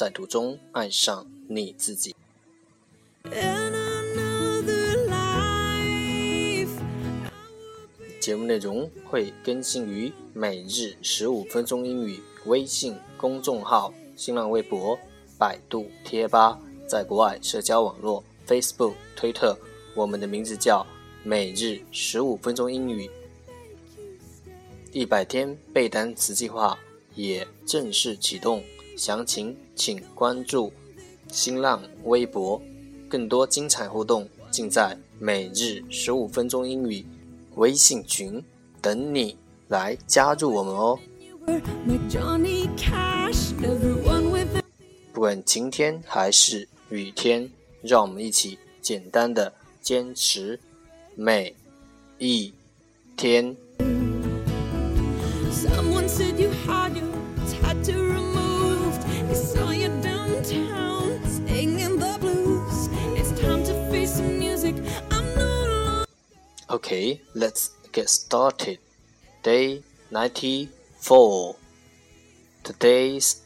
在途中爱上你自己。节目内容会更新于每日十五分钟英语微信公众号、新浪微博、百度贴吧、在国外社交网络 Facebook、推特。我们的名字叫每日十五分钟英语。一百天背单词计划也正式启动。详情请关注新浪微博，更多精彩互动尽在每日十五分钟英语微信群，等你来加入我们哦！不管晴天还是雨天，让我们一起简单的坚持每一天。Okay, let's get started. Day 94. Today's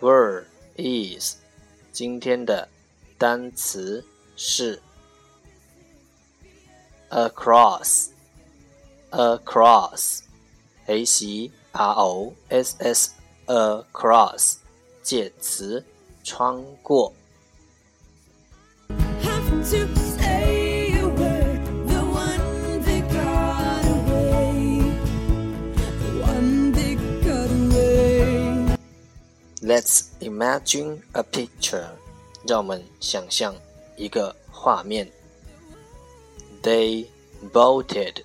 word is 今天的单词是 across across a c r o s s across 介词穿过。Let's imagine a picture. picture，让我们想象一个画面。They bolted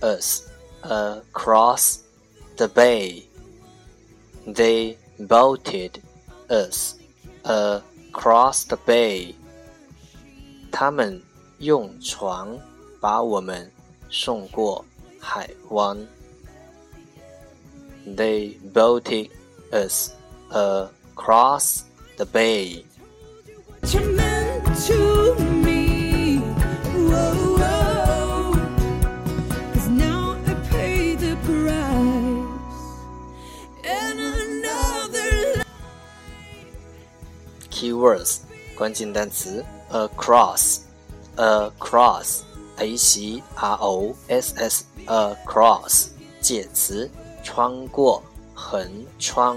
us across the bay. They bolted us across the bay. 他们用船把我们送过海湾。They bolted us across the bay. Keywords 关键单词 across across a c r o s s across 介词穿过横穿。